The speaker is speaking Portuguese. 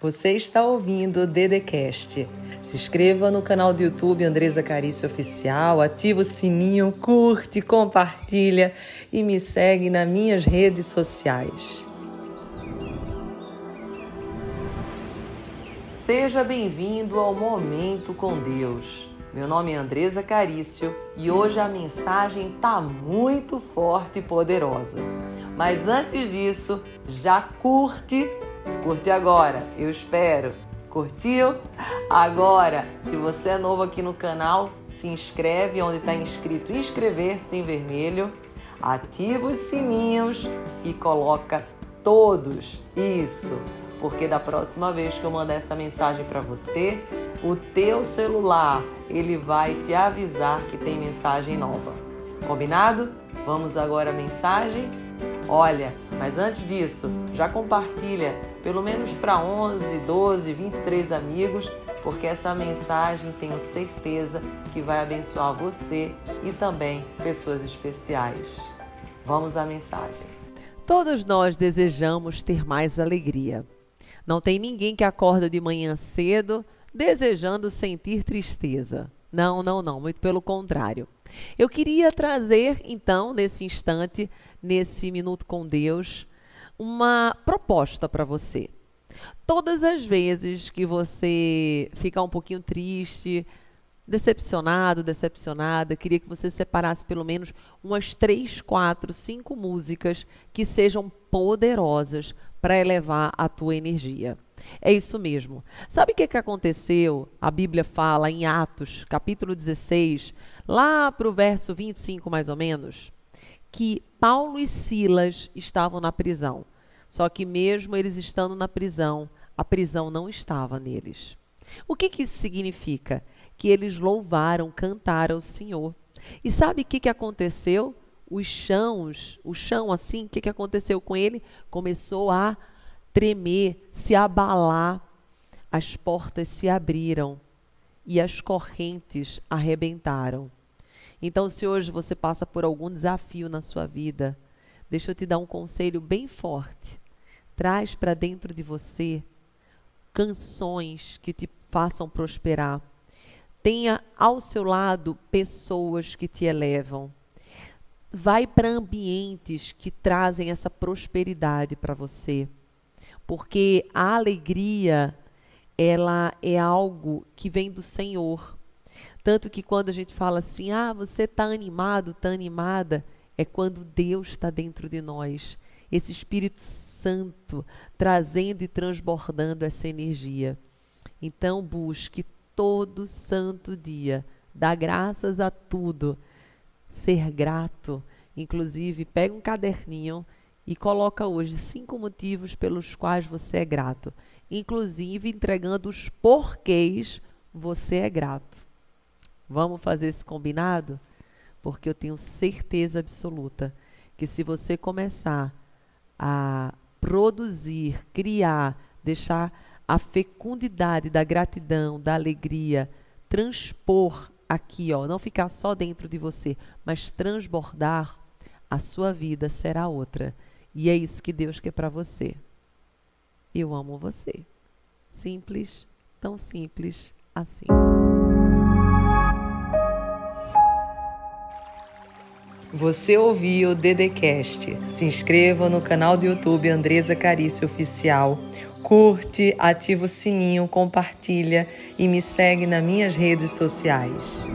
Você está ouvindo o Dedecast. Se inscreva no canal do YouTube Andresa Carício Oficial, ativa o sininho, curte, compartilha e me segue nas minhas redes sociais. Seja bem-vindo ao Momento com Deus. Meu nome é Andresa Carício e hoje a mensagem tá muito forte e poderosa. Mas antes disso, já curte, curte agora, eu espero. Curtiu? Agora, se você é novo aqui no canal, se inscreve onde está inscrito inscrever-se em vermelho, ativa os sininhos e coloca todos. Isso porque da próxima vez que eu mandar essa mensagem para você, o teu celular ele vai te avisar que tem mensagem nova. Combinado? Vamos agora à mensagem? Olha, mas antes disso, já compartilha pelo menos para 11, 12, 23 amigos, porque essa mensagem tenho certeza que vai abençoar você e também pessoas especiais. Vamos à mensagem. Todos nós desejamos ter mais alegria. Não tem ninguém que acorda de manhã cedo desejando sentir tristeza. Não, não, não, muito pelo contrário. Eu queria trazer, então, nesse instante, nesse minuto com Deus, uma proposta para você. Todas as vezes que você ficar um pouquinho triste, decepcionado, decepcionada, queria que você separasse pelo menos umas três, quatro, cinco músicas que sejam poderosas para elevar a tua energia. É isso mesmo. Sabe o que, que aconteceu? A Bíblia fala em Atos, capítulo 16, lá para o verso 25 mais ou menos, que Paulo e Silas estavam na prisão. Só que mesmo eles estando na prisão, a prisão não estava neles. O que, que isso significa? Que eles louvaram, cantaram ao Senhor. E sabe o que, que aconteceu? os chãos, o chão assim, o que, que aconteceu com ele? Começou a tremer, se abalar, as portas se abriram e as correntes arrebentaram. Então, se hoje você passa por algum desafio na sua vida, deixa eu te dar um conselho bem forte. Traz para dentro de você canções que te façam prosperar. Tenha ao seu lado pessoas que te elevam vai para ambientes que trazem essa prosperidade para você. Porque a alegria, ela é algo que vem do Senhor. Tanto que quando a gente fala assim, ah, você está animado, está animada, é quando Deus está dentro de nós. Esse Espírito Santo trazendo e transbordando essa energia. Então, busque todo santo dia, dá graças a tudo ser grato. Inclusive, pega um caderninho e coloca hoje cinco motivos pelos quais você é grato, inclusive entregando os porquês você é grato. Vamos fazer esse combinado? Porque eu tenho certeza absoluta que se você começar a produzir, criar, deixar a fecundidade da gratidão, da alegria transpor aqui, ó, não ficar só dentro de você, mas transbordar, a sua vida será outra. E é isso que Deus quer para você. Eu amo você. Simples, tão simples assim. Você ouviu o Dedecast. Se inscreva no canal do YouTube Andresa Carício Oficial. Curte, ativa o sininho, compartilha e me segue nas minhas redes sociais.